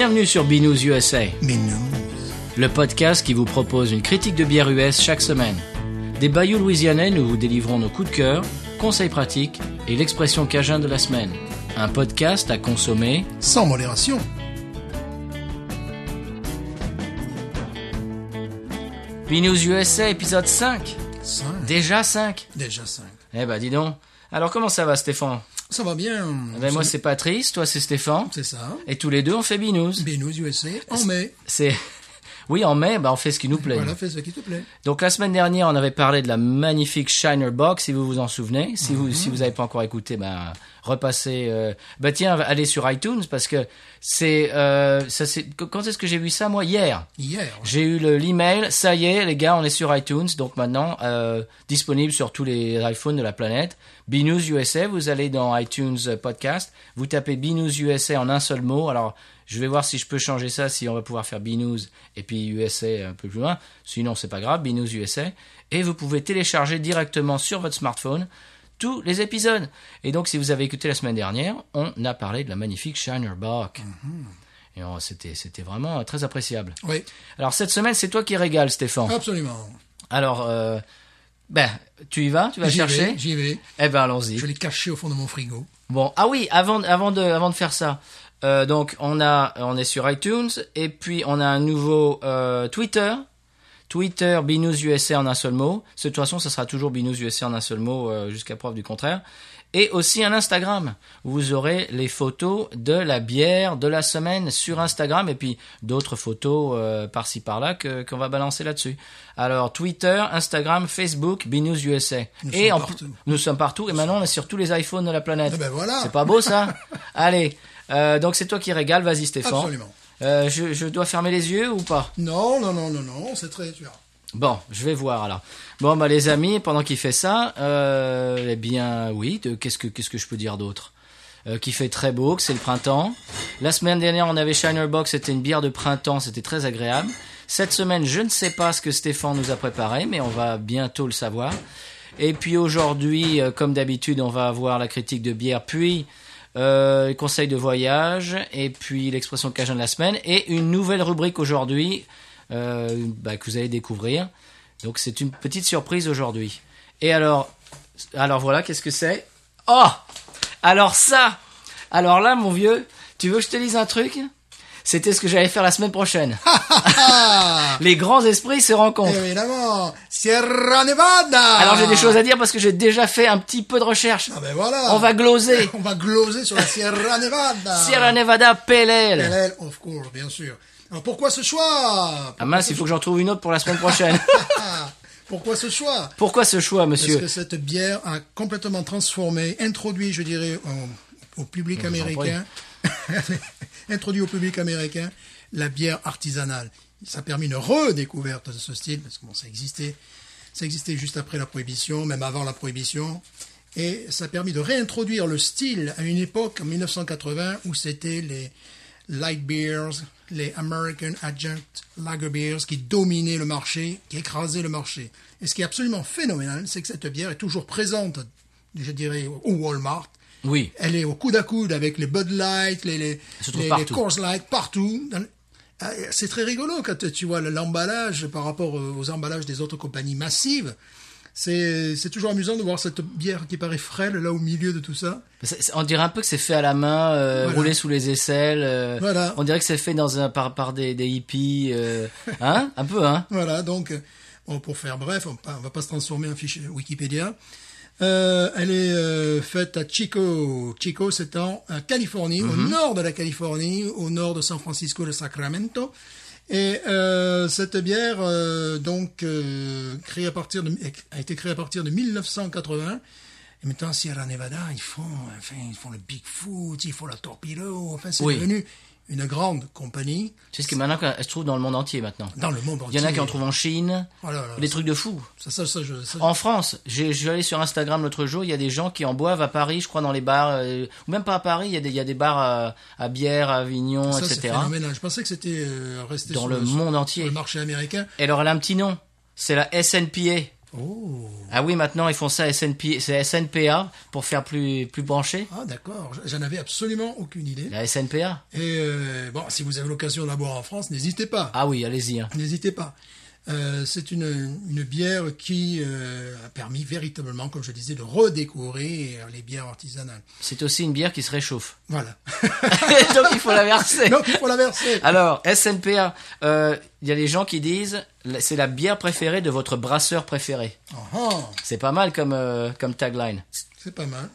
Bienvenue sur Binous USA, non. le podcast qui vous propose une critique de bière US chaque semaine. Des bayous louisianais, nous vous délivrons nos coups de cœur, conseils pratiques et l'expression cajun de la semaine. Un podcast à consommer. Sans modération. Binous USA, épisode 5. 5. Déjà 5 Déjà 5. Eh ben dis donc. Alors comment ça va Stéphane? Ça va bien. Eh ben, Moi c'est Patrice, toi c'est Stéphane. C'est ça. Et tous les deux on fait Binous. Benous USA en mai. C'est... Oui, en mai, bah, on fait ce qui nous plaît. Voilà, fais ce qui te plaît. Donc la semaine dernière, on avait parlé de la magnifique Shiner Box, si vous vous en souvenez. Si vous si vous n'avez pas encore écouté, ben repassez. Euh... Bah tiens, allez sur iTunes parce que c'est euh, ça c'est quand est-ce que j'ai vu ça moi? Hier. Hier. J'ai eu le l'email, ça y est les gars, on est sur iTunes, donc maintenant euh, disponible sur tous les iPhones de la planète. Binous USA, vous allez dans iTunes Podcast, vous tapez Binous USA en un seul mot. Alors je vais voir si je peux changer ça, si on va pouvoir faire Binous et puis USA un peu plus loin. Sinon c'est pas grave, Binous USA. Et vous pouvez télécharger directement sur votre smartphone tous les épisodes. Et donc si vous avez écouté la semaine dernière, on a parlé de la magnifique Shiner Bock. Et oh, c'était c'était vraiment euh, très appréciable. Oui, Alors cette semaine, c'est toi qui régale, Stéphane. absolument. Alors, euh, ben, tu y vas? Tu vas chercher? j'y vais. Eh ben, allons-y. Je l'ai caché au fond de mon frigo. Bon, ah oui, avant, avant de, avant de faire ça, euh, donc on a, on est sur iTunes et puis on a un nouveau euh, Twitter. Twitter Binous USA en un seul mot. De toute façon, ça sera toujours Binous USA en un seul mot euh, jusqu'à preuve du contraire. Et aussi un Instagram. où Vous aurez les photos de la bière de la semaine sur Instagram et puis d'autres photos euh, par-ci par-là que qu'on va balancer là-dessus. Alors Twitter, Instagram, Facebook, Binous USA. Nous et sommes en- partout. nous sommes partout et maintenant on est sur tous les iPhones de la planète. Eh ben voilà. C'est pas beau ça Allez, euh, donc c'est toi qui régale, vas-y Stéphane. Absolument. Euh, je, je dois fermer les yeux ou pas? Non, non, non, non, non, c'est très... Verras. Bon, je vais voir alors. Bon bah les amis, pendant qu'il fait ça, euh, eh bien oui, qu'est-ce que qu'est-ce que je peux dire d'autre? Euh, Qui fait très beau, que c'est le printemps. La semaine dernière, on avait Shiner Box, c'était une bière de printemps, c'était très agréable. Cette semaine, je ne sais pas ce que Stéphane nous a préparé, mais on va bientôt le savoir. Et puis aujourd'hui, euh, comme d'habitude, on va avoir la critique de bière, puis euh, conseils de voyage, et puis l'expression cajun de la semaine, et une nouvelle rubrique aujourd'hui euh, bah, que vous allez découvrir. Donc c'est une petite surprise aujourd'hui. Et alors, alors voilà, qu'est-ce que c'est? Oh Alors ça Alors là, mon vieux, tu veux que je te dise un truc? C'était ce que j'allais faire la semaine prochaine. Les grands esprits se rencontrent. Évidemment Sierra Nevada Alors j'ai des choses à dire parce que j'ai déjà fait un petit peu de recherche. Ah ben voilà On va gloser. On va gloser sur la Sierra Nevada Sierra Nevada PLL. LL, of course, bien sûr. Alors pourquoi ce choix? Ah mince, il faut que j'en trouve une autre pour la semaine prochaine. Pourquoi ce choix? Pourquoi ce choix, Parce monsieur? que cette bière a complètement transformé, introduit, je dirais, au, au public américain, introduit au public américain la bière artisanale. Ça a permis une redécouverte de ce style, parce que bon, ça existait, ça existait juste après la prohibition, même avant la prohibition, et ça a permis de réintroduire le style à une époque, en 1980, où c'était les light beers, les American Adjunct Lager Beers qui dominaient le marché, qui écrasaient le marché. Et ce qui est absolument phénoménal, c'est que cette bière est toujours présente, je dirais, au Walmart. Oui. Elle est au coude à coude avec les Bud Light, les, les, les, les Coors Light, partout. Ah, C'est très rigolo quand tu vois l'emballage par rapport aux emballages des autres compagnies massives. C'est c'est toujours amusant de voir cette bière qui paraît frêle là au milieu de tout ça. On dirait un peu que c'est fait à la main, euh, Voilà. roulé sous les aisselles. euh, Voilà. On dirait que c'est fait dans un par, par des, des hippies, euh, hein Un peu, hein Voilà, donc, bon, pour faire bref, on ne va pas se transformer en fichier Wikipédia. Euh, elle est euh, faite à Chico. Chico, c'est en Californie, au nord de la Californie, au nord de San Francisco de Sacramento. Et euh, cette bière, euh, donc, euh, créée à partir de, a été créée à partir de 1980. Et maintenant, Sierra Nevada, ils font, enfin, ils font le Bigfoot, ils font la Torpedo. Enfin, c'est Oui. devenu une grande compagnie C'est ce qui maintenant elle se trouve dans le monde entier maintenant. dans le monde Il entier. y en a qui en trouvent en Chine, Voilà, voilà, des trucs de fou. Ça, ça, ça, je, ça, En France, j'ai- je suis allé sur Instagram l'autre jour, il y a des gens qui en boivent à Paris, je crois, dans les bars, euh, ou même pas à Paris, il y a des, il y a des bars à, à bière, à Avignon, Ça, etc. Je pensais que c'était euh, resté Dans sur le monde sur entier. le marché américain. Et alors elle a un petit nom, c'est la SNPA. Oh. Ah oui, maintenant ils font ça SNP, c'est SNPA pour faire plus plus branché. Ah, d'accord. J'en avais absolument aucune idée. La SNPA. Et euh, bon, si vous avez l'occasion de la boire en France, n'hésitez pas. Ah oui, allez-y. hein. N'hésitez pas. Euh, c'est une, une bière qui euh, a permis véritablement, comme je disais, de redécouvrir les bières artisanales. C'est aussi une bière qui se réchauffe. Voilà. Donc il faut la verser. Donc, il faut la verser. Alors, SNPA, euh, il y a les gens qui disent c'est la bière préférée de votre brasseur préféré. Ah, ah, C'est pas mal comme, comme tagline. c'est pas mal.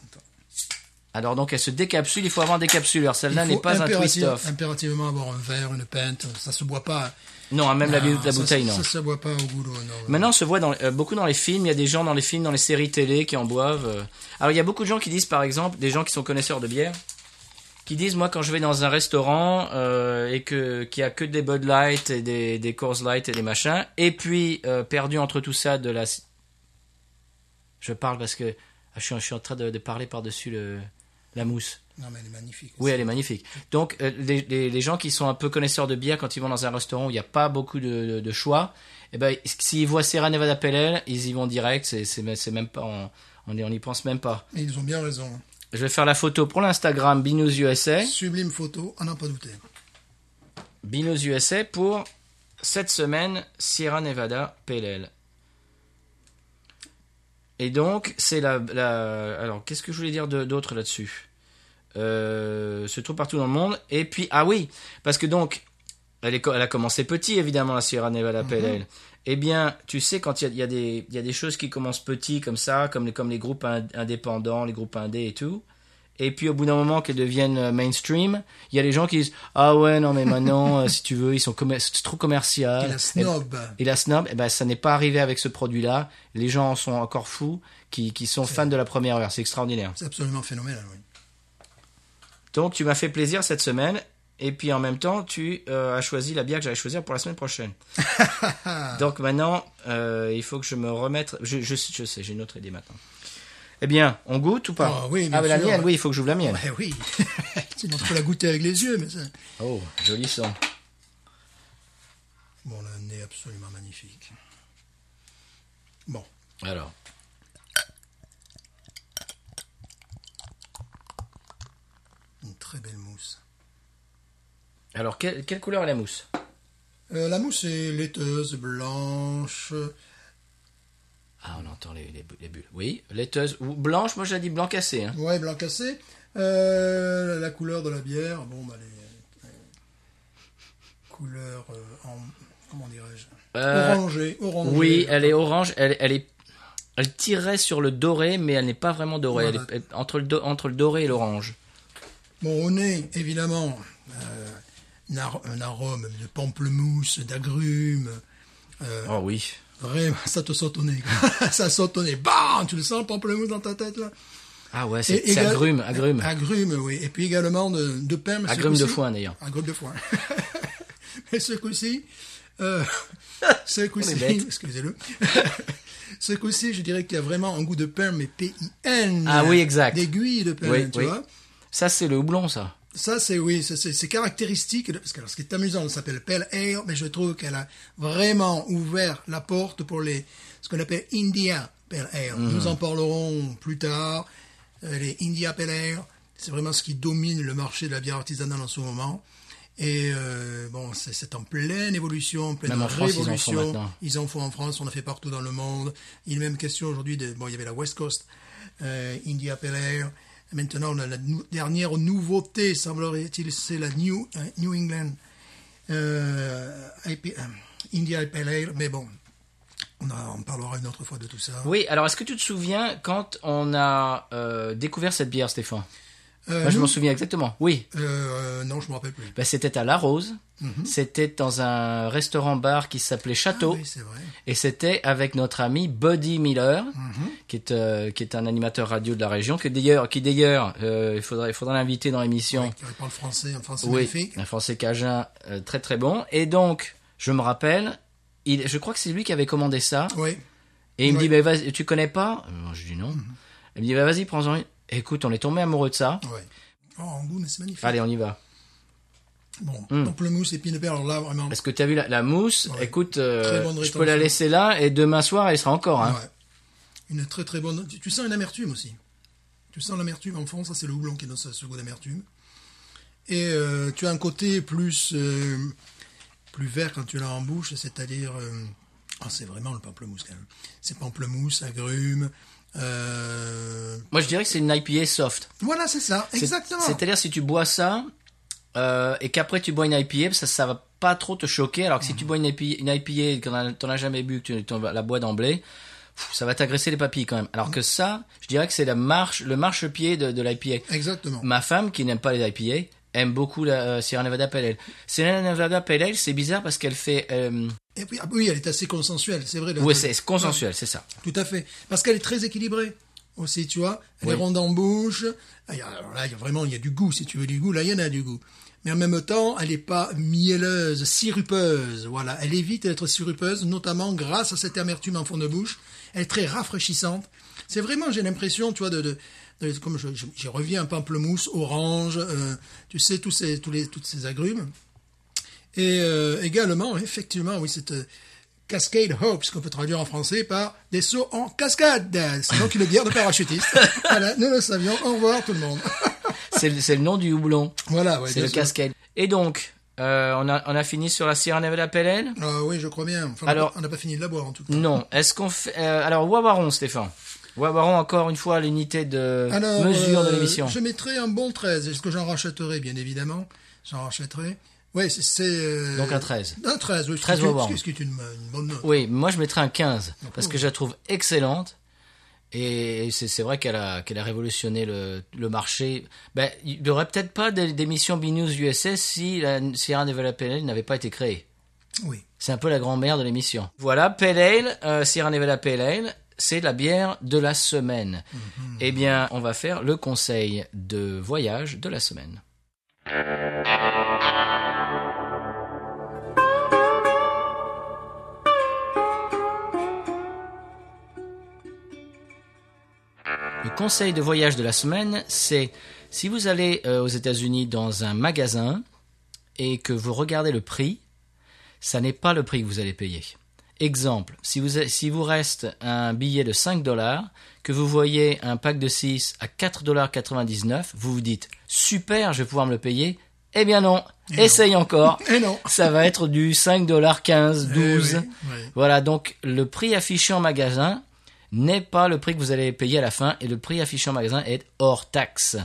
Alors donc elle se décapsule, il faut avoir un décapsuleur. Celle-là n'est pas un twist-off. Impérativement avoir un verre, une pinte. Ça se boit pas. Non, même la, Non, la ça, bouteille, non. Ça se boit pas au goulot, non. Maintenant, on se voit dans, euh, beaucoup dans les films. Il y a des gens dans les films, dans les séries télé qui en boivent. euh. Alors, il y a beaucoup de gens qui disent, par exemple, des gens qui sont connaisseurs de bière, qui disent, moi, quand je vais dans un restaurant euh, et que qu'il y a que des Bud Light et des, des Coors Light et des machins, et puis perdu entre tout ça de la. Je parle parce que ah, je suis, je suis en train de, de parler par-dessus le la mousse. Non, mais elle est magnifique. Oui, elle est magnifique. Donc, euh, les, les, les gens qui sont un peu connaisseurs de bière, quand ils vont dans un restaurant où il n'y a pas beaucoup de, de, de choix, eh ben, s'ils voient Sierra Nevada Ale, ils y vont direct. C'est, même pas, on, on y- on y pense même pas. Et ils ont bien raison. Je vais faire la photo pour l'Instagram Binous USA. Sublime photo, à n'en pas douter. Binous USA pour cette semaine Sierra Nevada Ale. Et donc, c'est la, la. Alors, qu'est-ce que je voulais dire d'autre là-dessus? Se trouve partout dans le monde. Et puis, ah oui, parce que donc, elle, est, co- elle a commencé petit, évidemment, la Sierra Nevada Pale Ale. Eh bien, tu sais, quand il y a, y, des- il y a des choses qui commencent petits comme ça, comme les, comme les groupes ind- indépendants, les groupes indés et tout, et puis au bout d'un moment qu'elles deviennent euh, mainstream, il y a les gens qui disent Ah ouais, non, mais maintenant, euh, si tu veux, ils sont trop commercial. Et la snob. Et la snob, eh ben, ça n'est pas arrivé avec ce produit-là. Les gens en sont encore fous, qui, qui sont fans de la première heure. C'est extraordinaire. C'est absolument phénoménal, oui. Donc, tu m'as fait plaisir cette semaine. Et puis, en même temps, tu euh, as choisi la bière que j'allais choisir pour la semaine prochaine. Donc, maintenant, euh, il faut que je me remette. Je, je, je sais, j'ai une autre idée maintenant. Eh bien, on goûte ou pas? Ah oui, bien mais la mienne, oui, il faut que j'ouvre la mienne. Ouais, oui. Sinon, tu peux la goûter avec les yeux, mais ça... Oh, joli son. Bon, le nez absolument magnifique. Bon. Alors. Très belle mousse. Alors, quelle, quelle couleur est la mousse? Euh, la mousse est laiteuse, blanche. Ah, on entend les, les, les bulles. Oui, laiteuse ou blanche. Moi, j'ai dit blanc cassé. Hein. Ouais, blanc cassé. Euh, la couleur de la bière, bon, bah, les, euh, couleur euh, en. Comment dirais-je? Orangée. orangée. Oui, elle est orange. Elle, elle est, elle tirait sur le doré, mais elle n'est pas vraiment dorée. Voilà. Elle est entre le, do- entre le doré et l'orange. Bon, au nez, évidemment, euh, un, ar- un arôme de pamplemousse, d'agrumes. Euh, Oh oui. Vraiment, ça te saute au nez. ça saute au nez. Bam Tu le sens, le pamplemousse dans ta tête, là? Ah ouais, c'est Et c'est égal- agrume, agrume. Agrumes, oui. Et puis également de, de pain. mais ce Agrume de foin d'ailleurs. Agrumes de foin. Et ce coup-ci, euh, ce coup-ci, On est excusez-le. ce coup-ci, je dirais qu'il y a vraiment un goût de pain, mais P-I-N. Ah oui, exact. D'aiguille de pain, Oui, tu oui. vois. Ça, c'est le houblon, ça. Ça, c'est oui, c'est caractéristique. de- parce que alors, ce qui est amusant, elle s'appelle Pale Ale, mais je trouve qu'elle a vraiment ouvert la porte pour les ce qu'on appelle India Pale Ale. Mhm. Nous en parlerons plus tard. Euh, les India Pale Ale, c'est vraiment ce qui domine le marché de la bière artisanale en ce moment. Et euh, bon, c'est en pleine évolution, en pleine Même en France, ils en font révolution. maintenant. Ils en font en France, on en fait partout dans le monde. Il est même question aujourd'hui de bon, il y avait la West Coast, euh, India Pale Ale. Maintenant, la dernière nouveauté, semblerait-il, c'est la New, euh, New England euh, euh, India Pale Ale. Mais bon, on, parlera une autre fois de tout ça. Oui, alors est-ce que tu te souviens quand on a découvert cette bière, Stéphane? Euh, Moi, je m'en souviens exactement. Oui, euh, non, je me rappelle plus. ben, c'était à La Rose. C'était dans un restaurant-bar qui s'appelait Château. Ah oui, vrai. Et c'était avec notre ami Buddy Miller, Mhm. qui, est, euh, qui est un animateur radio de la région, que d'ailleurs, qui d'ailleurs, euh, il faudrait, il faudrait l'inviter dans l'émission. Qui parle français, un français Oui, magnifique. un français cajun euh, très très bon. Et donc, je me rappelle, il, je crois que c'est lui qui avait commandé ça. Oui. Et il me Oui. dit, bah, vas-y, tu connais pas? Euh, Je dis non. Il me dit, bah, vas-y, prends-en une. Écoute, on est tombé amoureux de ça. Ouais. Oh, en goût, mais c'est magnifique. Allez, on y va. Bon, pamplemousse et pinot alors là vraiment. Parce que tu as vu la, la mousse, Ouais. écoute, euh, je peux la laisser là et demain soir elle sera encore. Hein. Ouais. Une très très bonne. Tu, tu sens une amertume aussi. Tu sens l'amertume en fond, ça c'est le houblon qui donne ce, ce goût d'amertume. Et euh, tu as un côté plus euh, plus vert quand tu l'as en bouche, c'est-à-dire euh, ah, c'est vraiment le pamplemousse quand même. C'est pamplemousse, agrumes. Euh, Moi je dirais que c'est une IPA soft. Voilà, c'est ça, exactement. C'est-à-dire si tu bois ça euh, et qu'après tu bois une IPA, ça ça va pas trop te choquer. Alors que si tu bois une IPA, une IPA que t'en as- jamais bu, que tu la bois d'emblée, ça va t'agresser les papilles quand même. Alors que ça, je dirais que c'est la marche, le marchepied de, de l'IPA. Exactement. Ma femme, qui n'aime pas les IPA, aime beaucoup la euh, Sierra Nevada Pale Ale. Sierra Nevada Pale Ale, c'est bizarre parce qu'elle fait... euh, Et puis, ah oui, elle est assez consensuelle, c'est vrai. oui, c'est consensuel, c'est ça. Tout à fait. Parce qu'elle est très équilibrée aussi, tu vois. Elle Oui. est ronde en bouche. Ah, Alors là, il y a vraiment, il y a du goût. Si tu veux du goût, là, il y en a du goût. Mais en même temps, elle n'est pas mielleuse, sirupeuse. Voilà. Elle évite d'être sirupeuse, notamment grâce à cette amertume en fond de bouche. Elle est très rafraîchissante. C'est vraiment, j'ai l'impression, tu vois, de, de, de- comme j'y reviens, un pamplemousse, orange, euh, tu sais, tous ces, tous les, toutes ces agrumes. Et euh, également, effectivement, oui, cette euh, Cascade Hopes, qu'on peut traduire en français par des sauts en cascade. C'est donc une bière de parachutiste. voilà, nous le savions. Au revoir tout le monde. C'est le- c'est le nom du houblon. voilà, ouais, c'est le sûr. cascade. Et donc, euh, on, a, on a fini sur la Sierra Nevada Pale Ale Ah oui, je crois bien. Enfin, Alors- on n'a pas fini de la boire en tout cas. Non. Est-ce qu'on fait... euh, alors, Wawaron, Stéphane. Wawaron, encore une fois, l'unité de Alors, mesure de euh, l'émission. Je mettrai un bon 13. Est-ce que j'en rachèterai, bien évidemment J'en rachèterai. Oui, c'est... euh, Donc un 13. Un 13, oui. 13 ce qui est- Wawaron. Ce qui est une, une bonne note. Oui, moi je mettrais un 15 parce que je la trouve excellente et c'est vrai qu'elle a qu'elle a révolutionné le, le marché. Ben, il n'y aurait peut-être pas d'é- d'émission B-News USS si la Sierra Nevada Pale Ale n'avait pas été créée. Oui. C'est un peu la grand-mère de l'émission. Voilà, Pale Ale, euh, Sierra Nevada Pale Ale, c'est la bière de la semaine. Eh bien, on va faire le conseil de voyage de la semaine. Conseil de voyage de la semaine, c'est si vous allez euh, aux États-Unis dans un magasin et que vous regardez le prix, ça n'est pas le prix que vous allez payer. Exemple, si vous, si vous reste un billet de 5 dollars, que vous voyez un pack de 6 à 4 dollars 99, vous vous dites super, je vais pouvoir me le payer. Eh bien non, Et non. essaye encore. Et non. Ça va être du 5 dollars 15, 12. Eh oui, oui. Voilà, donc le prix affiché en magasin n'est pas le prix que vous allez payer à la fin et le prix affiché en magasin est hors taxe.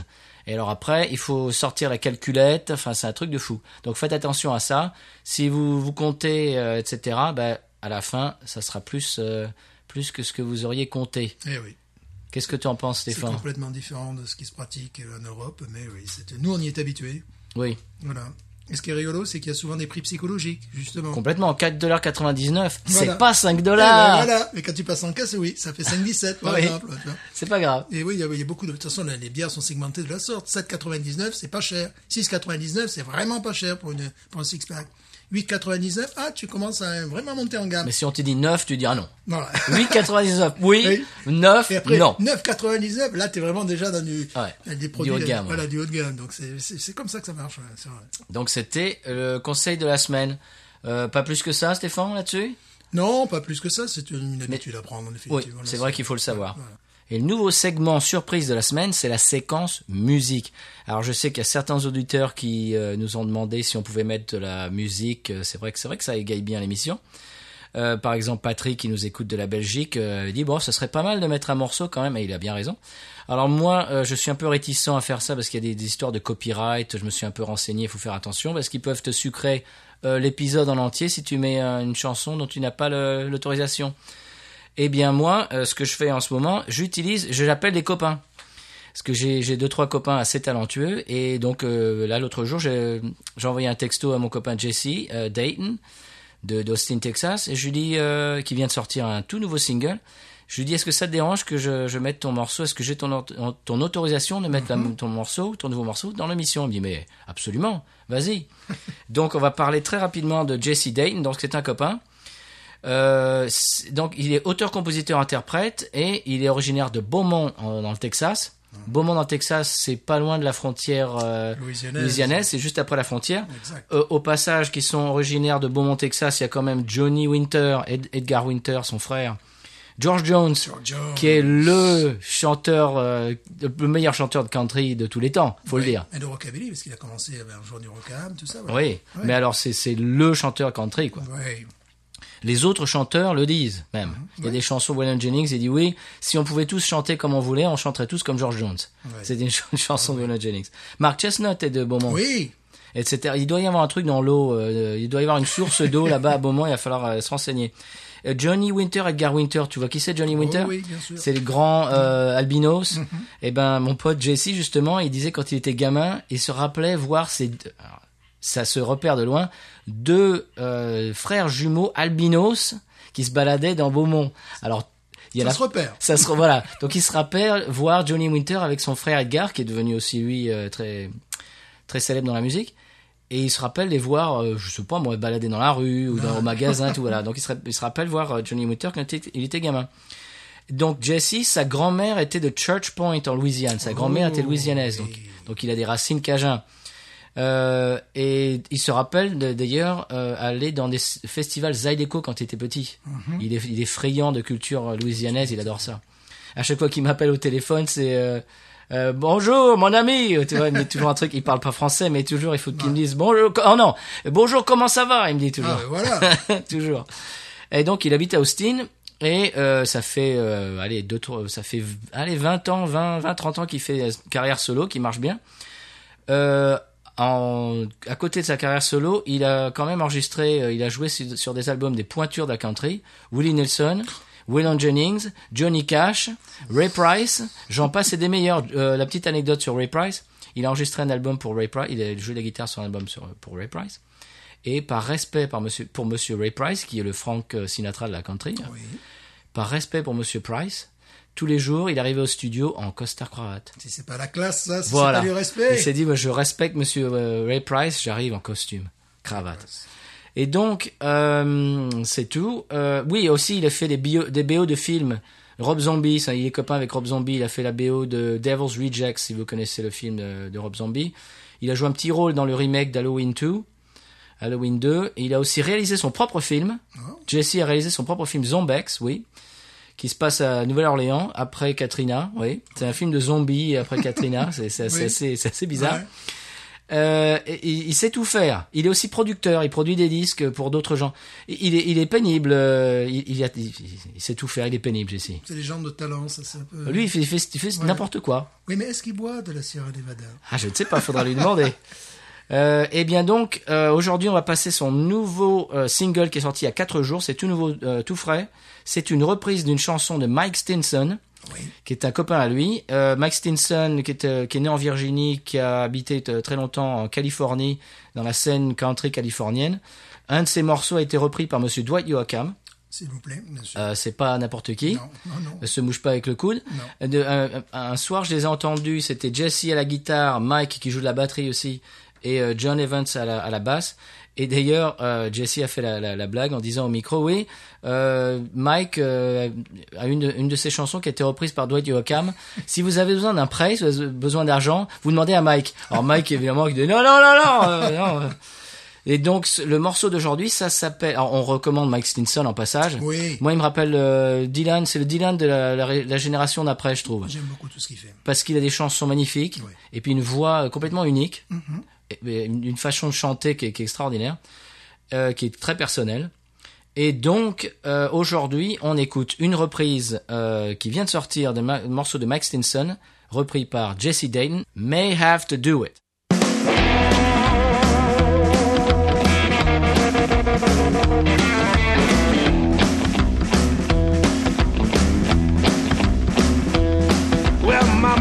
Et alors après, il faut sortir la calculette, enfin c'est un truc de fou. Donc faites attention à ça. Si vous vous comptez, euh, etc., ben, à la fin, ça sera plus, euh, plus que ce que vous auriez compté. Eh oui. Qu'est-ce que tu en penses, C'est Stéphane complètement différent de ce qui se pratique en Europe, mais oui, c'est- nous on y est habitués. Oui, Voilà. Et ce qui est rigolo, c'est qu'il y a souvent des prix psychologiques, justement. complètement. 4,99$, c'est Voilà. pas 5 Eh ben, dollars. voilà. Mais quand tu passes en caisse, oui, ça fait 5,17 par Oui. exemple. C'est pas grave. Et oui, il y, y a beaucoup de. De toute façon, les bières sont segmentées de la sorte. 7,99, c'est pas cher. 6,99, c'est vraiment pas cher pour, une, pour un six-pack. 8,99, ah, tu commences à vraiment monter en gamme. Mais si on te dit 9, tu dis ah non. Voilà. 8,99, oui. Oui. 9, Et après, non. 9,99, là, t'es vraiment déjà dans du, Ouais. dans des Du haut de gamme, Voilà, ouais. du haut de gamme. Donc, c'est- comme ça que ça marche. vrai. Donc c'était le conseil de la semaine. Euh, pas plus que ça, Stéphane, là-dessus? Non, pas plus que ça. C'est une habitude à prendre, en effet. Oui, c'est vrai qu'il faut le savoir. Voilà. Et le nouveau segment surprise de la semaine, c'est la séquence musique. Alors je sais qu'il y a certains auditeurs qui euh, nous ont demandé si on pouvait mettre de la musique. Euh, C'est vrai que c'est vrai que ça égaye bien l'émission. Euh, par exemple, Patrick, qui nous écoute de la Belgique, dit bon, ce serait pas mal de mettre un morceau quand même, et il a bien raison. Alors moi, je suis un peu réticent à faire ça parce qu'il y a des, des histoires de copyright. Je me suis un peu renseigné, il faut faire attention parce qu'ils peuvent te sucrer l'épisode en entier si tu mets une chanson dont tu n'as pas l'autorisation. Eh bien moi, euh, ce que je fais en ce moment, j'utilise, je l'appelle des copains. Parce que j'ai deux trois copains assez talentueux et donc euh, là l'autre jour j'ai envoyé un texto à mon copain Jesse euh, Dayton de d'Austin Texas et je lui dis qui vient de sortir un tout nouveau single. Je lui dis est-ce que ça te dérange que je, je mette ton morceau? Est-ce que j'ai ton, auto- ton autorisation de mettre la- ton morceau, ton nouveau morceau dans l'émission Il me dit mais absolument, vas-y. donc on va parler très rapidement de Jesse Dayton. Donc c'est un copain. Euh, donc il est auteur, compositeur, interprète et il est originaire de Beaumont en- dans le Texas. Beaumont dans le Texas, c'est pas loin de la frontière euh, Louisianaise. c'est juste après la frontière. Exact. Euh, au passage, qui sont originaires de Beaumont, Texas, il y a quand même Johnny Winter, Ed- Edgar Winter, son frère, George Jones, George Jones. qui est le chanteur, euh, le meilleur chanteur de country de tous les temps, faut le Oui. dire. Et de rockabilly, parce qu'il a commencé un jour du tout ça. voilà. Oui, mais alors c'est c'est le chanteur country quoi. Ouais. Les autres chanteurs le disent même. Il y a des chansons Waylon Jennings, il dit oui, si on pouvait tous chanter comme on voulait, on chanterait tous comme George Jones. C'est une, ch- une chanson de Waylon Jennings. Mark Chestnut est de Beaumont, Oui. etc. Il doit y avoir un truc dans l'eau, euh, il doit y avoir une source d'eau là-bas à Beaumont, il va falloir euh, se renseigner. Euh, Johnny Winter, Edgar Winter, tu vois qui c'est Johnny Winter? Oh oui, bien sûr. C'est le grand albinos. Et ben mon pote Jesse justement, il disait quand il était gamin, il se rappelait voir ses alors, ça se repère de loin deux euh, frères jumeaux albinos qui se baladaient dans Beaumont. Alors il y a Ça la se repère. ça se voilà. Donc il se rappelle voir Johnny Winter avec son frère Edgar qui est devenu aussi lui euh, très très célèbre dans la musique. Et il se rappelle les voir, euh, je sais pas moi, balader dans la rue ou dans au magasin, tout voilà. Donc il se, il se rappelle voir euh, Johnny Winter quand il était, gamin. Donc Jesse, sa grand-mère était de Church Point en Louisiane. Sa grand-mère était louisianaise, donc, donc il a des racines cajun. Euh, et il se rappelle d'ailleurs euh, aller dans des festivals Zydeco quand il était petit. il, est, il est friand de culture euh, louisianaise, il adore ça. À chaque fois qu'il m'appelle au téléphone, c'est euh, euh, bonjour mon ami. Tu vois, il me dit toujours un truc. Il parle pas français, mais toujours il faut qu'il me dise bonjour. Oh non, bonjour. Comment ça va? Il me dit toujours. Ah, voilà. toujours. Et donc il habite à Austin et euh, ça fait euh, allez deux ça fait allez 20 ans, 20 20 30 ans qu'il fait euh, carrière solo qui marche bien. Euh, en, à côté de sa carrière solo, il a quand même enregistré, euh, il a joué sur, des albums des pointures de la country, Willie Nelson, Waylon Jennings, Johnny Cash, Ray Price, j'en passe et des meilleurs. Euh, la petite anecdote sur Ray Price, il a enregistré un album pour Ray Price, il a joué la guitare sur un album sur, pour Ray Price. Et par respect par monsieur, pour Monsieur Ray Price, qui est le Frank Sinatra de la country, Oui. par respect pour Monsieur Price, tous les jours, il arrivait au studio en costard cravate. Si c'est pas la classe, ça, si Voilà. c'est pas du respect. Il s'est dit, moi, je respecte Monsieur euh, Ray Price, j'arrive en costume, cravate. Et donc, euh, c'est tout. Euh, oui, aussi, il a fait des, bio, des BO de films. Rob Zombie, ça, il est copain avec Rob Zombie. Il a fait la BO de Devil's Rejects, si vous connaissez le film de, de Rob Zombie. Il a joué un petit rôle dans le remake d'Halloween 2. Halloween 2. Et il a aussi réalisé son propre film. Oh. Jesse a réalisé son propre film Zombex, oui. Qui se passe à Nouvelle-Orléans, après Katrina, oui. C'est un film de zombies après Katrina. C'est assez, Oui. assez- c'est assez bizarre. Ouais. Euh, il, il sait tout faire. Il est aussi producteur. Il produit des disques pour d'autres gens. Il, est, il est pénible. euh, Il, il, a- il- il sait tout faire. Il est pénible, Jesse. C'est des gens de talent, ça, un peu. Lui, il fait, fait, fait Ouais. n'importe quoi. Oui, mais est-ce qu'il boit de la Sierra Nevada? Ah, je ne sais pas. Faudra lui demander. Euh, eh bien donc, euh, aujourd'hui, on va passer son nouveau euh, single qui est sorti il y a quatre jours. C'est tout nouveau, euh, tout frais. C'est une reprise d'une chanson de Mike Stinson, Oui. qui est un copain à lui. Euh, Mike Stinson, qui est, euh, qui est né en Virginie, qui a habité très longtemps en Californie, dans la scène country californienne. Un de ses morceaux a été repris par Monsieur Dwight Yoakam. S'il vous plaît, bien sûr. Euh, c'est pas n'importe qui. non, non, non. Ne se mouche pas avec le coude. Non. De- un, un soir, je les ai entendus. C'était Jesse à la guitare, Mike qui joue de la batterie aussi, et euh, John Evans à la, à la basse. Et d'ailleurs, euh, Jesse a fait la, la, la blague en disant au micro, oui, euh, Mike euh, a une, une de ses chansons qui a été reprise par Dwight Yoakam. Si vous avez besoin d'un prêt, si vous avez besoin d'argent, vous demandez à Mike. Alors Mike, évidemment, il dit non, non, non, non, euh, non. euh. Et donc, le morceau d'aujourd'hui, ça s'appelle... alors, On recommande Mike Stinson en passage. Oui. Moi, il me rappelle euh, Dylan, c'est le Dylan de la, la, la génération d'après, je trouve. J'aime beaucoup tout ce qu'il fait. Parce qu'il a des chansons magnifiques, Ouais. et puis une voix complètement unique, Mhm. et une, façon de chanter qui est, extraordinaire, euh, qui est très personnelle. Et donc, euh, aujourd'hui, on écoute une reprise euh, qui vient de sortir d'un ma- morceau de Mike Stinson, repris par Jesse Dayton, May Have to Do It.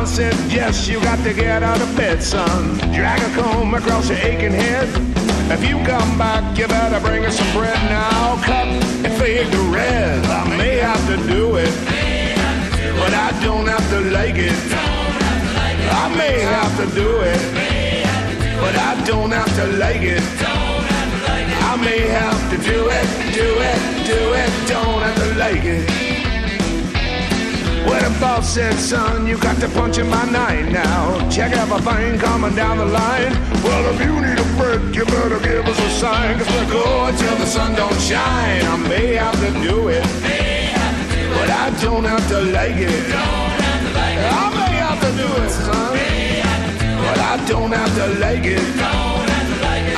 Mama said, yes, you got to get out of bed, son. Drag a comb across your aching head. If you come back, you better bring us some bread now. Cut and fade the red. I may have to do it, but I don't have to like it. I may have to do it, but I don't have to like it. I may have to do it, do it, do it, don't have to like it. Well, the boss said, son, you got to punch in my nine now. Check out my everything coming down the line. Well, if you need a break, you better give us a sign. Cause we're going till the sun don't shine. I may have to do it. But I don't have to like it. I may have to do it, son. But I don't have to like it.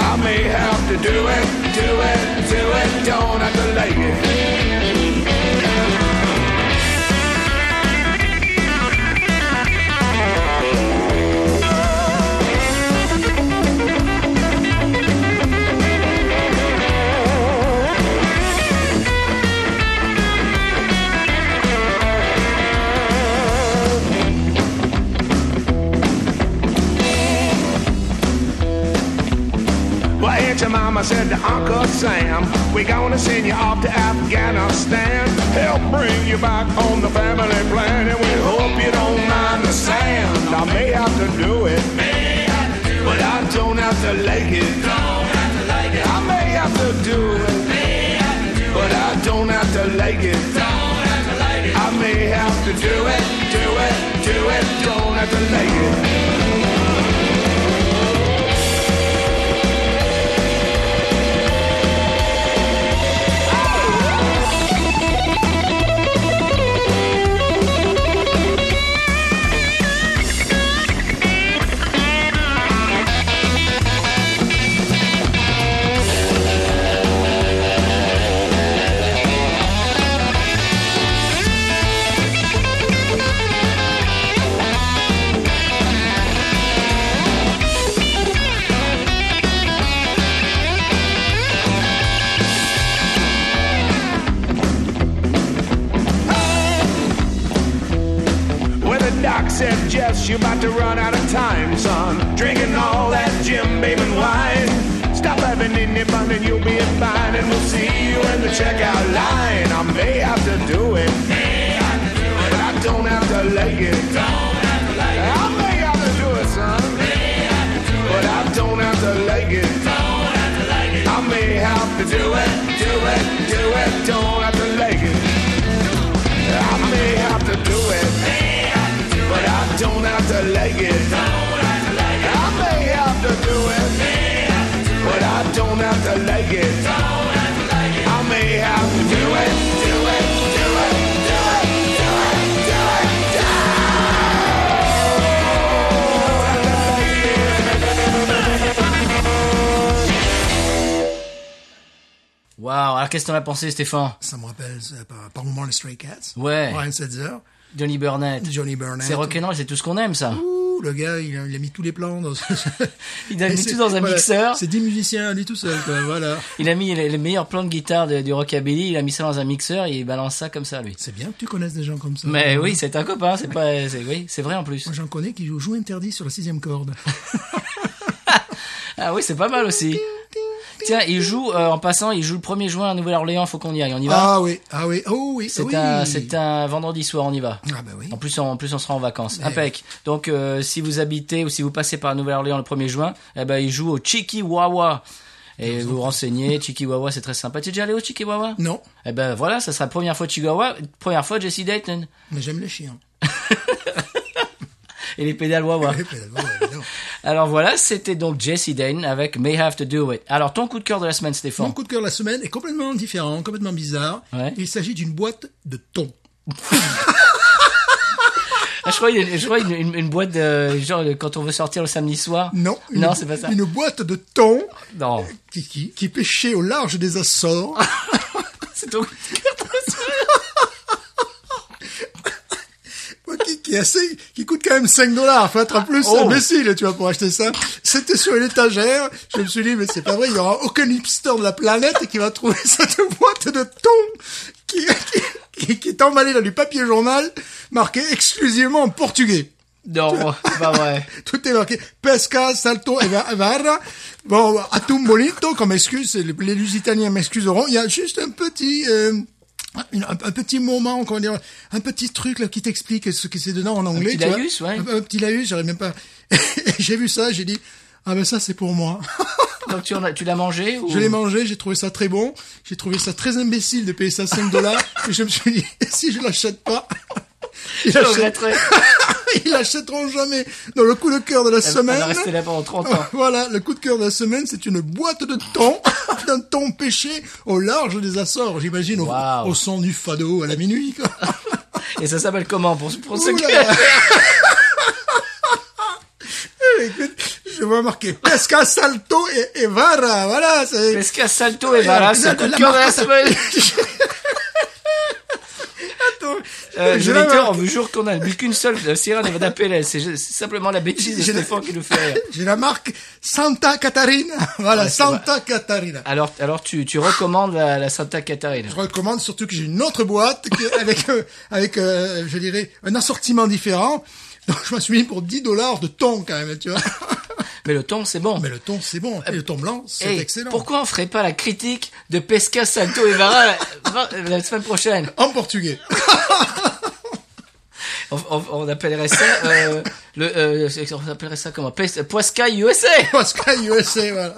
I may have to do it, do it, do it. Don't have to like it. Well, Aunt Jemima said to Uncle Sam, We're gonna send you off to Afghanistan. Help bring you back on the family plan. And we hope you don't mind the sand. I may have to do it, but I don't have to like it. I may have to do it, but I don't have to like it. I may have to do it, do it, do it, don't have to like it. Said, Jess, you're about to run out of time, son. Drinking all that Jim Beam wine. Stop having in your bun and you'll be fine. And we'll see you in the checkout line. I may have to do it, May have to do it. but I don't have to like it. Don't have to like it. I may have to do it, son, May have to do it. but I don't have to like it. don't have to like it. I may have to do it, do it, do it, don't have to like it. I may have to do it, like it. I may have to do it, but I don't have to like it. I may have to do it, do it, do it, do it, do it, do it, do Waouh, alors qu'est-ce que t'en as pensé, Stéphane? Ça me rappelle euh, par, par moment les Stray Cats. Ouais. Brian Setzer, Johnny Burnett. Johnny Burnett. C'est rock'n'roll, c'est tout ce qu'on aime, ça. Ouh, le gars, il a, il a mis tous les plans dans. Il a mis tout dans un voilà, mixeur. C'est 10 musiciens, lui tout seul, quoi, voilà. Il a mis les, les meilleurs plans de guitare de- du rockabilly, il a mis ça dans un mixeur et il balance ça comme ça, lui. C'est bien que tu connaisses des gens comme ça. Mais oui, c'est un copain, c'est pas, c'est, oui, c'est vrai en plus. Moi, j'en connais qui jouent joue interdit sur la sixième corde. Ah oui, c'est pas mal aussi. Tiens, il joue, euh, en passant, il joue le 1er juin à Nouvelle-Orléans, faut qu'on y aille, on y va? Ah oui, ah oui, oh oui, c'est oui. un, c'est un vendredi soir, on y va. Ah bah oui. En plus, on, en plus, on sera en vacances. Mais Impec. Donc, euh, si vous habitez ou si vous passez par Nouvelle-Orléans le 1er juin, eh ben, il joue au Chikiwawa. Et vous vous renseignez, Chikiwawa, c'est très sympa. Tu es déjà allé au Chikiwawa? Non, Eh ben, voilà, ça sera la première fois Chikiwawa, première fois Jesse Dayton. mais j'aime les chiens. Et les pédales Wawa. Oui, puis, bon, évidemment. Alors voilà, c'était donc Jesse Dayton avec May Have to Do It. Alors, ton coup de cœur de la semaine, Mon Stéphane? coup de cœur de la semaine est complètement différent, complètement bizarre. Ouais. Il s'agit d'une boîte de thon. Ah, je crois, je une, une, une boîte de, genre, quand on veut sortir le samedi soir. Non, une, Non, c'est pas ça. Une boîte de thon Non. qui, qui, qui pêchait au large des Açores. C'est ton coup de cœur de la semaine. Qui, est assez, qui coûte quand même 5 dollars. Faut être un plus Oh. imbécile, tu vois, pour acheter ça. C'était sur une étagère. Je me suis dit, mais c'est pas vrai, il y aura aucun hipster de la planète qui va trouver cette boîte de thon qui, qui, qui, est emballée dans du papier journal marqué exclusivement en portugais. Non, pas vrai. Tout est marqué pesca, salto et. Bon, atum bonito, comme excuse, les, Lusitaniens m'excuseront. Il y a juste un petit, euh, un, un petit moment, comment dire, un petit truc là qui t'explique ce que c'est dedans en anglais. petit tu vois. laïus, ouais. Un, un petit laïus, j'aurais même pas. J'ai vu ça, j'ai dit, ah ben ça c'est pour moi. Donc tu, tu l'as mangé ou... Je l'ai mangé, j'ai trouvé ça très bon. J'ai trouvé ça très imbécile de payer ça 5 dollars. et je me suis dit, si je l'achète pas, Je regretterais. ils l'achèteront jamais. Donc le coup de cœur de la Elle semaine. va rester là pendant 30 ans. Voilà, le coup de cœur de la semaine, c'est une boîte de thon, d'un thon pêché au large des Açores, j'imagine, au, Waouh. au son du fado à la minuit. Quoi. Et ça s'appelle comment pour, pour qui... Oula. Écoute, je vois marquer pesca, salto et, et vara, voilà. Pesca Salto et voilà, c'est le coup de cœur de la semaine. Euh, Je la auditeurs, on vous jure qu'on a bu qu'une seule euh, Sierra Nevada PLL. C'est simplement la bêtise de la- Stéphane qui nous fait rire. J'ai la marque Santa Catarina, voilà, Ouais, Santa Catarina. Alors, alors tu, tu recommandes la, la Santa Catarina. Je recommande surtout que j'ai une autre boîte que- avec, euh, avec euh, je dirais, un assortiment différent. Donc je me suis mis pour 10 dollars de thon quand même, tu vois. Mais le thon, c'est bon. Mais le thon, c'est bon. Et le thon blanc, c'est excellent. pourquoi on ferait pas la critique de Pesca Salto et Vara la, la semaine prochaine? En portugais. On, on- on appellerait ça euh, le euh, on appellerait ça comment? Pes- Poisca USA. Qu'à USA, voilà.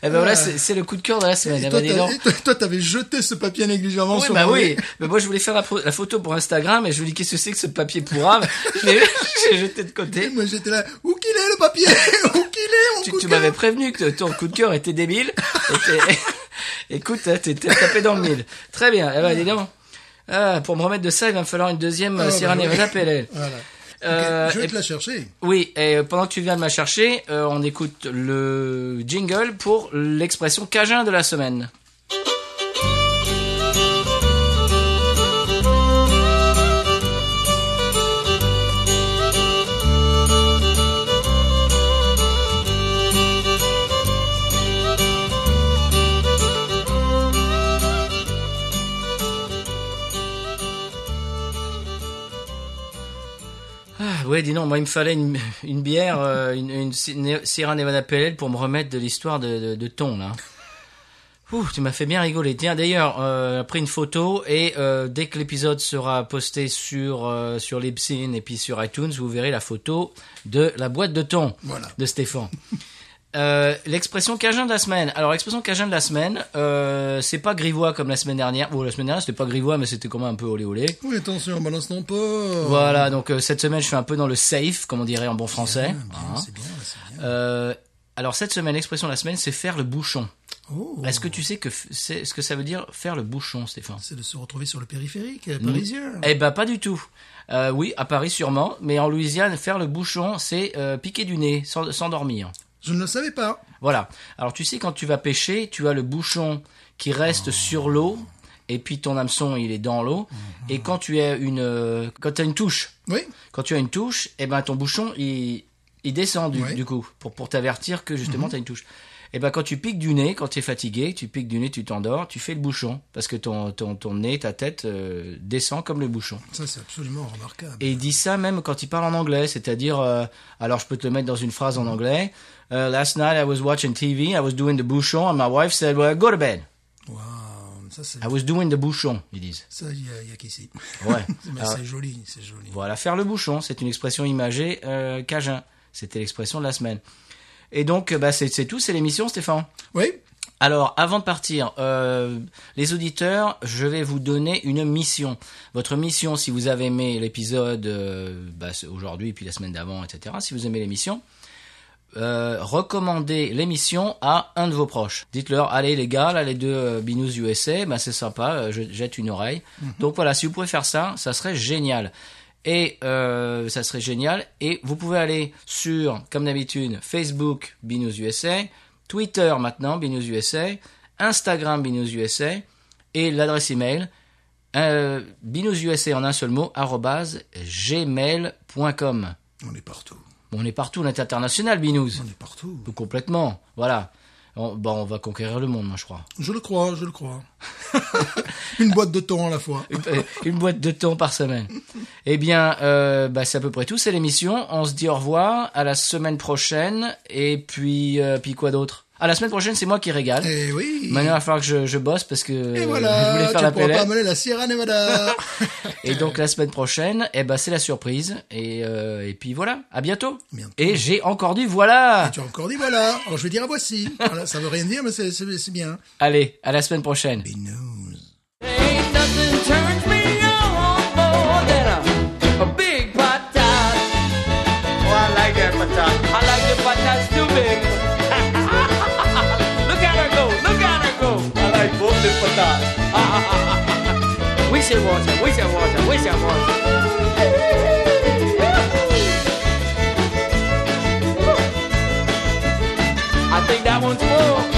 Eh ben voilà, c'est c'est le coup de cœur de la semaine. Et Eh toi, ben, et toi, t'avais jeté ce papier négligemment Oui, sur bah oui. Mais moi, je voulais faire la, photo pour Instagram et je me dis qu'est-ce que c'est que ce papier l'ai j'ai jeté de côté. Moi, j'étais là. Où qu'il est le papier? Où qu'il est mon Tu, tu m'avais prévenu que ton coup de cœur était débile. Et Écoute, hein, t'es tapé dans le mille. Très bien. Eh ben, dis donc. Ah, pour me remettre de ça, il va me falloir une deuxième Ah, euh, Sierra bah. Nevada PLL. Voilà. Euh, je vais et- te la chercher. Oui, et euh, pendant que tu viens de me chercher, euh, on écoute le jingle pour l'expression cajun de la semaine. Ouais, dis donc, moi il me fallait une, une bière, euh, une, une Sierra Sierra Nevada PLL pour me remettre de l'histoire de, de, de thon, là. Ouh, tu m'as fait bien rigoler. Tiens, d'ailleurs, euh, pris une photo et euh, dès que l'épisode sera posté sur euh, sur Libsyn et puis sur iTunes, vous verrez la photo de la boîte de thon Voilà. de Stéphane. Euh, l'expression cajun de la semaine. Alors l'expression cajun de la semaine, euh, c'est pas grivois comme la semaine dernière. Bon, la semaine dernière c'était pas grivois, mais c'était quand même un peu olé olé. Oui, attention, balance ton pas. Voilà, donc euh, cette semaine je suis un peu dans le safe, comme on dirait en bon français. Bien, Hein. c'est bien, bien. Euh, alors cette semaine, l'expression de la semaine, c'est faire le bouchon. Oh, Est-ce que tu sais que c'est ce que ça veut dire faire le bouchon, Stéphane? C'est de se retrouver sur le périphérique euh, parisien. Eh ben pas du tout. Euh, oui, à Paris sûrement, mais en Louisiane, faire le bouchon, c'est euh, piquer du nez, sans- s'endormir. Je ne le savais pas. Voilà. Alors tu sais quand tu vas pêcher, tu as le bouchon qui reste sur l'eau et puis ton hameçon il est dans l'eau et quand tu as une euh, quand as une touche, Oui. quand tu as une touche, eh ben ton bouchon il il descend du, coup pour pour t'avertir que justement tu as une touche. Et ben quand tu piques du nez, quand tu es fatigué, tu piques du nez, tu t'endors, tu fais le bouchon parce que ton ton ton nez, ta tête euh, descend comme le bouchon. Ça, c'est absolument remarquable. Et il dit ça même quand il parle en anglais, c'est-à-dire, euh, alors je peux te le mettre dans une phrase en anglais. Euh, last night I was watching TV, I was doing the bouchon, and my wife said, well, go to bed. Waouh, ça, c'est. I was doing the bouchon, ils disent. Ça, il y a, a qu'ici. Ouais. C'est joli, c'est joli. voilà, faire le bouchon, c'est une expression imagée euh, cajun. C'était l'expression de la semaine. Et donc, euh, bah, c'est tout, c'est l'émission, Stéphane? Oui. Alors, avant de partir, euh, les auditeurs, je vais vous donner une mission. Votre mission, si vous avez aimé l'épisode euh, bah, aujourd'hui, puis la semaine d'avant, etc., si vous aimez l'émission, euh, recommandez l'émission à un de vos proches. Dites-leur, allez les gars, là les deux euh, Binous USA, bah, c'est sympa, euh, je jette une oreille. Donc voilà, si vous pouvez faire ça, ça serait génial. Et euh, ça serait génial. Et vous pouvez aller sur, comme d'habitude, Facebook Binous USA, Twitter maintenant Binous USA, Instagram Binous USA et l'adresse email euh, binoususa en un seul mot arrobase gmail.com. On est partout. Bon, on est partout, on est international, Binous. On est partout. Tout complètement. Voilà. On, bon, on va conquérir le monde, moi, je crois. Je le crois, je le crois. Une boîte de thon à la fois. Une, une boîte de thon par semaine. Eh bien, euh, bah, c'est à peu près tout. C'est l'émission. On se dit au revoir. À la semaine prochaine. Et puis, euh, puis quoi d'autre? À la semaine prochaine, c'est moi qui régale. Et oui. Maintenant, il va falloir que je, je bosse parce que Et voilà, je voulais faire tu la pourras pas amener la Sierra Nevada. Et donc la semaine prochaine, eh ben c'est la surprise. Et, euh, et puis voilà, à bientôt. Bientôt. Et j'ai encore dit voilà. Et tu as encore dit voilà. Alors je vais dire à voici. Voilà, ça veut rien dire, mais c'est- bien. Allez, à la semaine prochaine. we watch it, we watch it, we watch it. I think that one's full.